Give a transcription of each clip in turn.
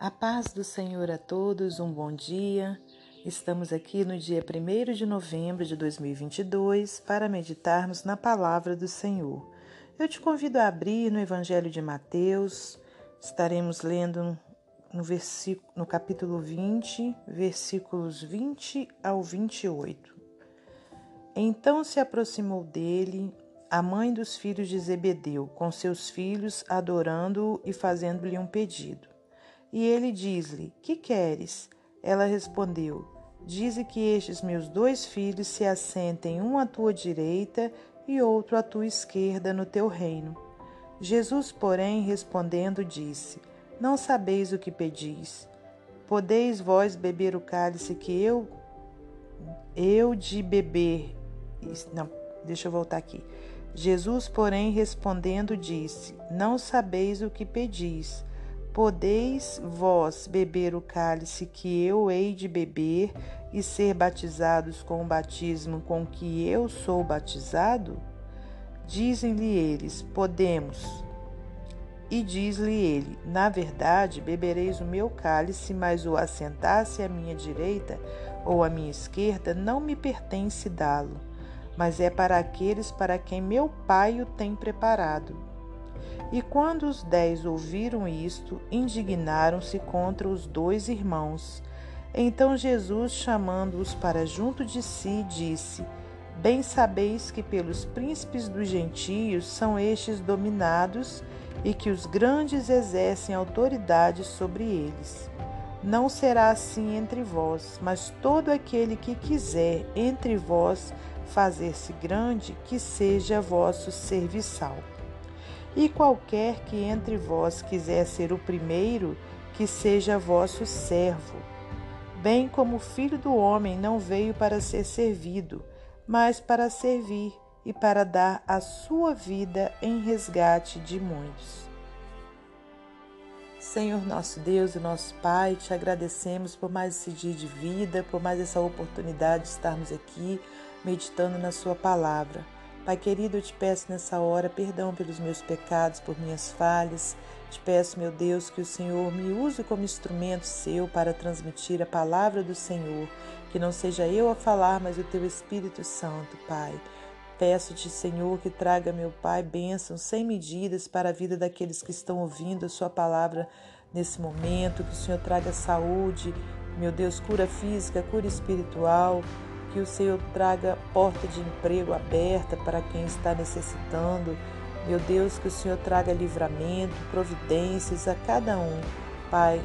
A paz do Senhor a todos, um bom dia. Estamos aqui no dia 1 de novembro de 2022 para meditarmos na palavra do Senhor. Eu te convido a abrir no Evangelho de Mateus, estaremos lendo no, versículo, no capítulo 20, versículos 20 ao 28. Então se aproximou dele a mãe dos filhos de Zebedeu, com seus filhos, adorando-o e fazendo-lhe um pedido. E ele diz-lhe: Que queres? Ela respondeu: Dize que estes meus dois filhos se assentem um à tua direita e outro à tua esquerda no teu reino. Jesus, porém, respondendo, disse: Não sabeis o que pedis. Podeis vós beber o cálice que eu eu de beber. Não, deixa eu voltar aqui. Jesus, porém, respondendo, disse: Não sabeis o que pedis. Podeis vós beber o cálice que eu hei de beber e ser batizados com o batismo com que eu sou batizado? Dizem-lhe eles: Podemos. E diz-lhe ele: Na verdade, bebereis o meu cálice, mas o assentar-se à minha direita ou à minha esquerda não me pertence dá-lo, mas é para aqueles para quem meu Pai o tem preparado. E quando os dez ouviram isto, indignaram-se contra os dois irmãos. Então Jesus, chamando-os para junto de si, disse: Bem sabeis que pelos príncipes dos gentios são estes dominados e que os grandes exercem autoridade sobre eles. Não será assim entre vós, mas todo aquele que quiser entre vós fazer-se grande, que seja vosso serviçal. E qualquer que entre vós quiser ser o primeiro, que seja vosso servo. Bem como o filho do homem não veio para ser servido, mas para servir e para dar a sua vida em resgate de muitos. Senhor nosso Deus e nosso Pai, te agradecemos por mais esse dia de vida, por mais essa oportunidade de estarmos aqui meditando na Sua palavra. Pai querido, eu te peço nessa hora perdão pelos meus pecados, por minhas falhas. Te peço, meu Deus, que o Senhor me use como instrumento seu para transmitir a palavra do Senhor. Que não seja eu a falar, mas o teu Espírito Santo, Pai. Peço-te, Senhor, que traga, meu Pai, bênçãos sem medidas para a vida daqueles que estão ouvindo a Sua palavra nesse momento. Que o Senhor traga saúde, meu Deus, cura física, cura espiritual que o Senhor traga porta de emprego aberta para quem está necessitando. Meu Deus, que o Senhor traga livramento, providências a cada um, Pai.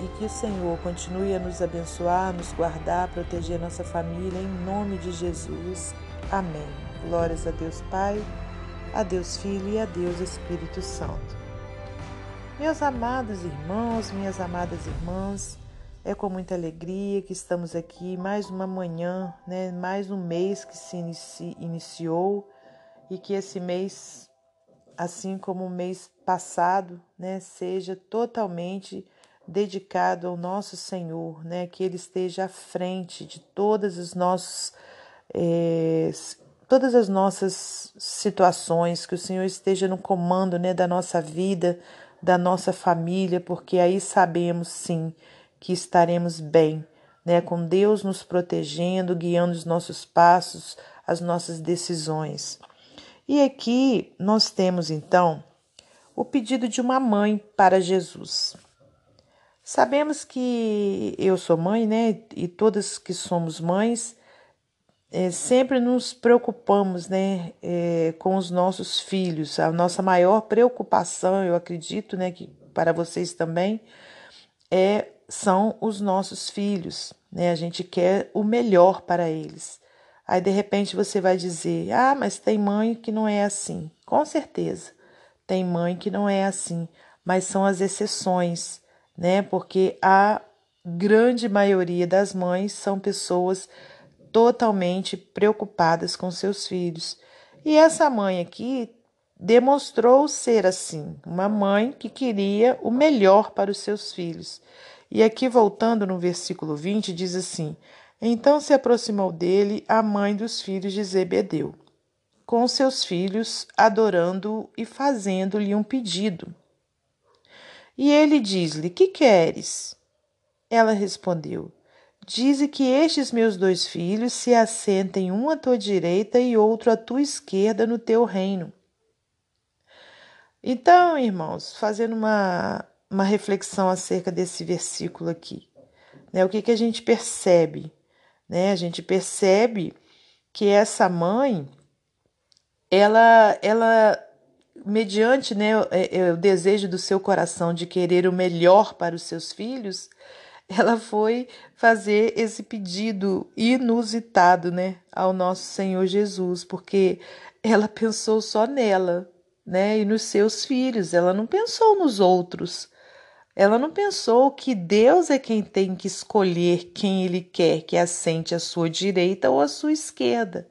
E que o Senhor continue a nos abençoar, nos guardar, proteger nossa família, em nome de Jesus. Amém. Glórias a Deus Pai, a Deus Filho e a Deus Espírito Santo. Meus amados irmãos, minhas amadas irmãs, é com muita alegria que estamos aqui mais uma manhã, né? mais um mês que se inici, iniciou e que esse mês, assim como o mês passado, né? seja totalmente dedicado ao nosso Senhor, né? que Ele esteja à frente de todas as nossas, é, todas as nossas situações, que o Senhor esteja no comando né? da nossa vida, da nossa família, porque aí sabemos sim que estaremos bem, né? Com Deus nos protegendo, guiando os nossos passos, as nossas decisões. E aqui nós temos então o pedido de uma mãe para Jesus. Sabemos que eu sou mãe, né? E todas que somos mães, é, sempre nos preocupamos, né? É, com os nossos filhos. A nossa maior preocupação, eu acredito, né? Que para vocês também, é são os nossos filhos, né? A gente quer o melhor para eles. Aí de repente você vai dizer: "Ah, mas tem mãe que não é assim". Com certeza. Tem mãe que não é assim, mas são as exceções, né? Porque a grande maioria das mães são pessoas totalmente preocupadas com seus filhos. E essa mãe aqui demonstrou ser assim, uma mãe que queria o melhor para os seus filhos. E aqui, voltando no versículo 20, diz assim: Então se aproximou dele a mãe dos filhos de Zebedeu, com seus filhos, adorando-o e fazendo-lhe um pedido. E ele diz-lhe: Que queres? Ela respondeu: Dize que estes meus dois filhos se assentem um à tua direita e outro à tua esquerda no teu reino. Então, irmãos, fazendo uma, uma reflexão acerca desse versículo aqui, né, o que, que a gente percebe? Né? A gente percebe que essa mãe, ela, ela mediante né, o, é, é, o desejo do seu coração de querer o melhor para os seus filhos, ela foi fazer esse pedido inusitado, né, ao nosso Senhor Jesus, porque ela pensou só nela, né, e nos seus filhos, ela não pensou nos outros. Ela não pensou que Deus é quem tem que escolher quem ele quer que assente à sua direita ou à sua esquerda,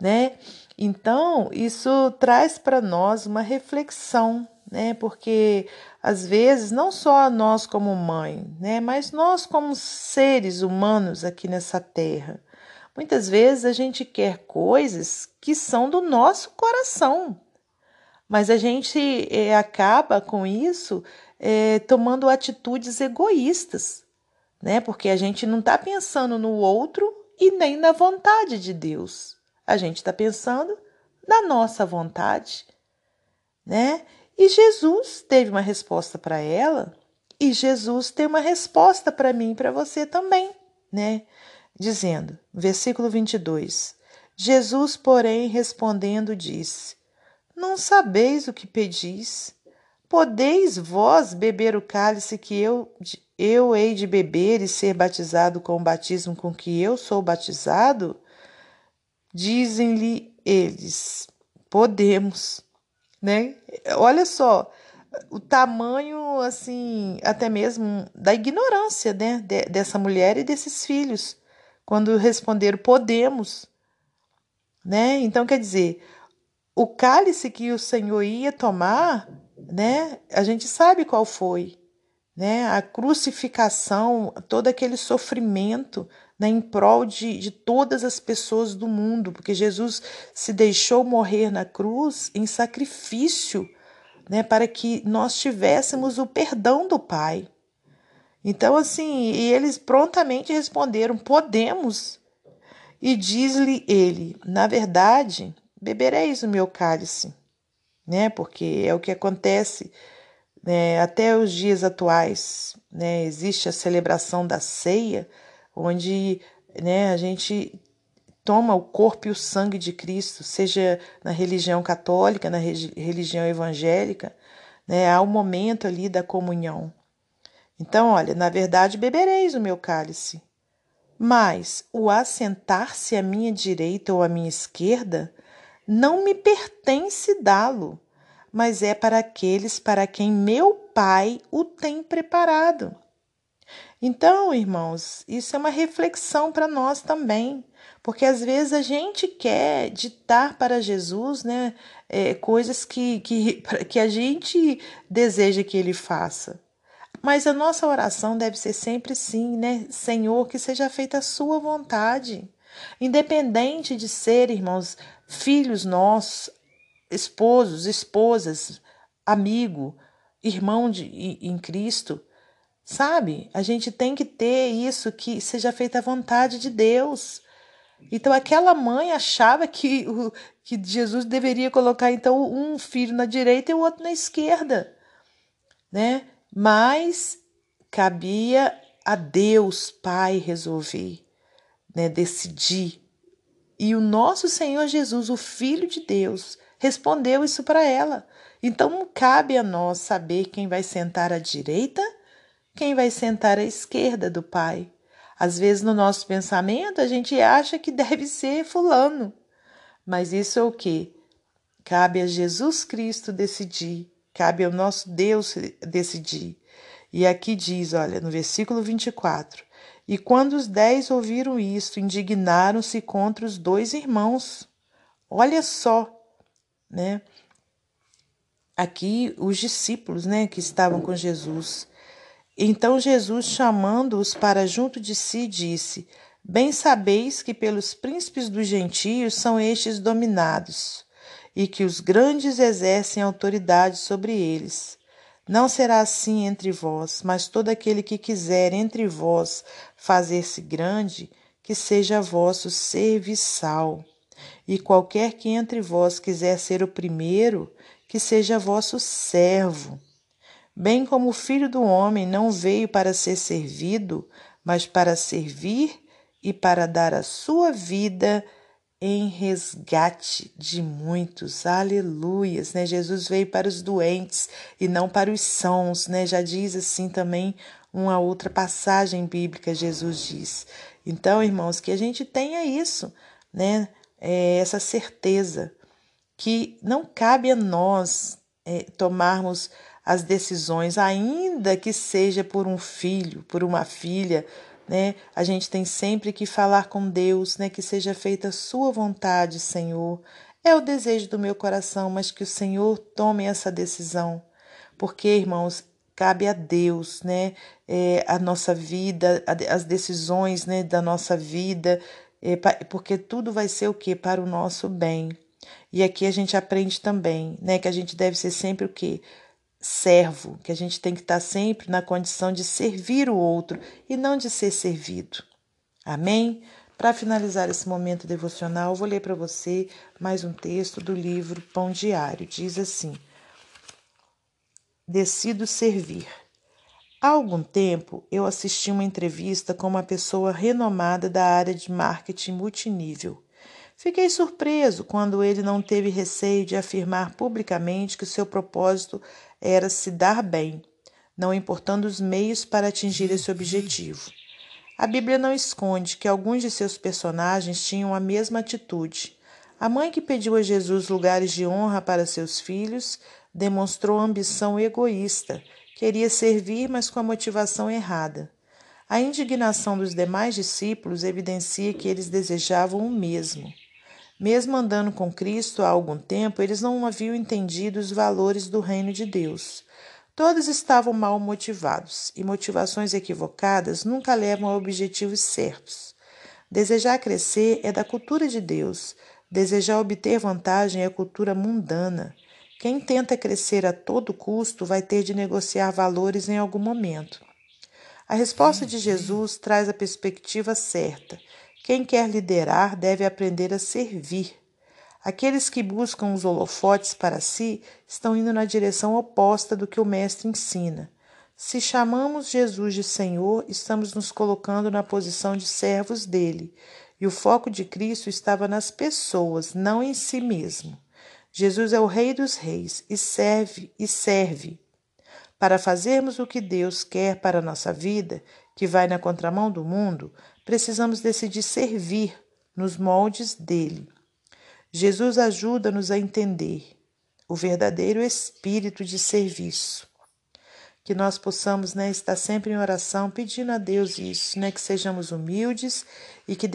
né? Então, isso traz para nós uma reflexão, né? Porque às vezes não só nós como mãe, né, mas nós como seres humanos aqui nessa terra, muitas vezes a gente quer coisas que são do nosso coração, mas a gente é, acaba com isso é, tomando atitudes egoístas, né? Porque a gente não está pensando no outro e nem na vontade de Deus. A gente está pensando na nossa vontade, né? E Jesus teve uma resposta para ela, e Jesus tem uma resposta para mim e para você também, né? Dizendo, versículo 22. Jesus, porém, respondendo, disse: Não sabeis o que pedis. Podeis vós beber o cálice que eu, eu hei de beber e ser batizado com o batismo com que eu sou batizado? Dizem-lhe eles: Podemos, né? Olha só o tamanho, assim, até mesmo da ignorância, né, dessa mulher e desses filhos, quando responderam: Podemos, né? Então quer dizer, o cálice que o Senhor ia tomar né? A gente sabe qual foi, né? A crucificação, todo aquele sofrimento né, em prol de, de todas as pessoas do mundo, porque Jesus se deixou morrer na cruz em sacrifício, né, para que nós tivéssemos o perdão do Pai. Então, assim, e eles prontamente responderam: podemos. E diz-lhe ele: na verdade, bebereis o meu cálice né? Porque é o que acontece né, até os dias atuais, né? Existe a celebração da ceia, onde né, a gente toma o corpo e o sangue de Cristo, seja na religião católica, na religião evangélica, né? Há o um momento ali da comunhão. Então, olha, na verdade, bebereis o meu cálice. Mas o assentar-se à minha direita ou à minha esquerda não me pertence dá-lo, mas é para aqueles para quem meu Pai o tem preparado. Então, irmãos, isso é uma reflexão para nós também, porque às vezes a gente quer ditar para Jesus né, é, coisas que, que, que a gente deseja que ele faça. Mas a nossa oração deve ser sempre sim, né? Senhor, que seja feita a sua vontade. Independente de ser, irmãos, filhos nossos, esposos, esposas, amigo, irmão de, em Cristo, sabe? A gente tem que ter isso que seja feita a vontade de Deus. Então aquela mãe achava que, o, que Jesus deveria colocar então um filho na direita e o outro na esquerda, né? Mas cabia a Deus Pai resolver, né? Decidir e o nosso Senhor Jesus, o Filho de Deus, respondeu isso para ela. Então não cabe a nós saber quem vai sentar à direita, quem vai sentar à esquerda do Pai. Às vezes, no nosso pensamento, a gente acha que deve ser Fulano. Mas isso é o que? Cabe a Jesus Cristo decidir, cabe ao nosso Deus decidir. E aqui diz, olha, no versículo 24: e quando os dez ouviram isto, indignaram-se contra os dois irmãos. Olha só, né? Aqui os discípulos, né, que estavam com Jesus. Então Jesus, chamando-os para junto de si, disse: Bem sabeis que pelos príncipes dos gentios são estes dominados, e que os grandes exercem autoridade sobre eles. Não será assim entre vós, mas todo aquele que quiser entre vós fazer-se grande, que seja vosso serviçal. E qualquer que entre vós quiser ser o primeiro, que seja vosso servo. Bem como o filho do homem não veio para ser servido, mas para servir e para dar a sua vida em resgate de muitos. Aleluias, né? Jesus veio para os doentes e não para os sãos, né? Já diz assim também uma outra passagem bíblica, Jesus diz. Então, irmãos, que a gente tenha isso, né? É, essa certeza que não cabe a nós é, tomarmos as decisões, ainda que seja por um filho, por uma filha, né? A gente tem sempre que falar com Deus, né? Que seja feita a sua vontade, Senhor. É o desejo do meu coração, mas que o Senhor tome essa decisão. Porque, irmãos, cabe a Deus, né? É, a nossa vida, as decisões, né, da nossa vida, é, porque tudo vai ser o que para o nosso bem. E aqui a gente aprende também, né, que a gente deve ser sempre o que servo, que a gente tem que estar sempre na condição de servir o outro e não de ser servido. Amém? Para finalizar esse momento devocional, vou ler para você mais um texto do livro Pão Diário. Diz assim: Decido servir. Há algum tempo eu assisti uma entrevista com uma pessoa renomada da área de marketing multinível. Fiquei surpreso quando ele não teve receio de afirmar publicamente que seu propósito era se dar bem, não importando os meios para atingir esse objetivo. A Bíblia não esconde que alguns de seus personagens tinham a mesma atitude. A mãe que pediu a Jesus lugares de honra para seus filhos demonstrou ambição egoísta, queria servir, mas com a motivação errada. A indignação dos demais discípulos evidencia que eles desejavam o mesmo. Mesmo andando com Cristo há algum tempo, eles não haviam entendido os valores do reino de Deus. Todos estavam mal motivados, e motivações equivocadas nunca levam a objetivos certos. Desejar crescer é da cultura de Deus, desejar obter vantagem é cultura mundana. Quem tenta crescer a todo custo vai ter de negociar valores em algum momento. A resposta de Jesus traz a perspectiva certa quem quer liderar deve aprender a servir. Aqueles que buscam os holofotes para si estão indo na direção oposta do que o Mestre ensina. Se chamamos Jesus de Senhor, estamos nos colocando na posição de servos dele, e o foco de Cristo estava nas pessoas, não em si mesmo. Jesus é o Rei dos Reis e serve e serve. Para fazermos o que Deus quer para a nossa vida, que vai na contramão do mundo, precisamos decidir servir nos moldes dele. Jesus ajuda-nos a entender o verdadeiro espírito de serviço. Que nós possamos né, estar sempre em oração pedindo a Deus isso, né, que sejamos humildes e que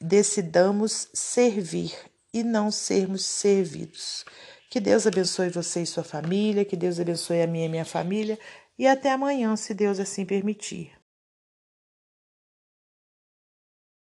decidamos servir e não sermos servidos. Que Deus abençoe você e sua família, que Deus abençoe a minha e minha família, e até amanhã, se Deus assim permitir.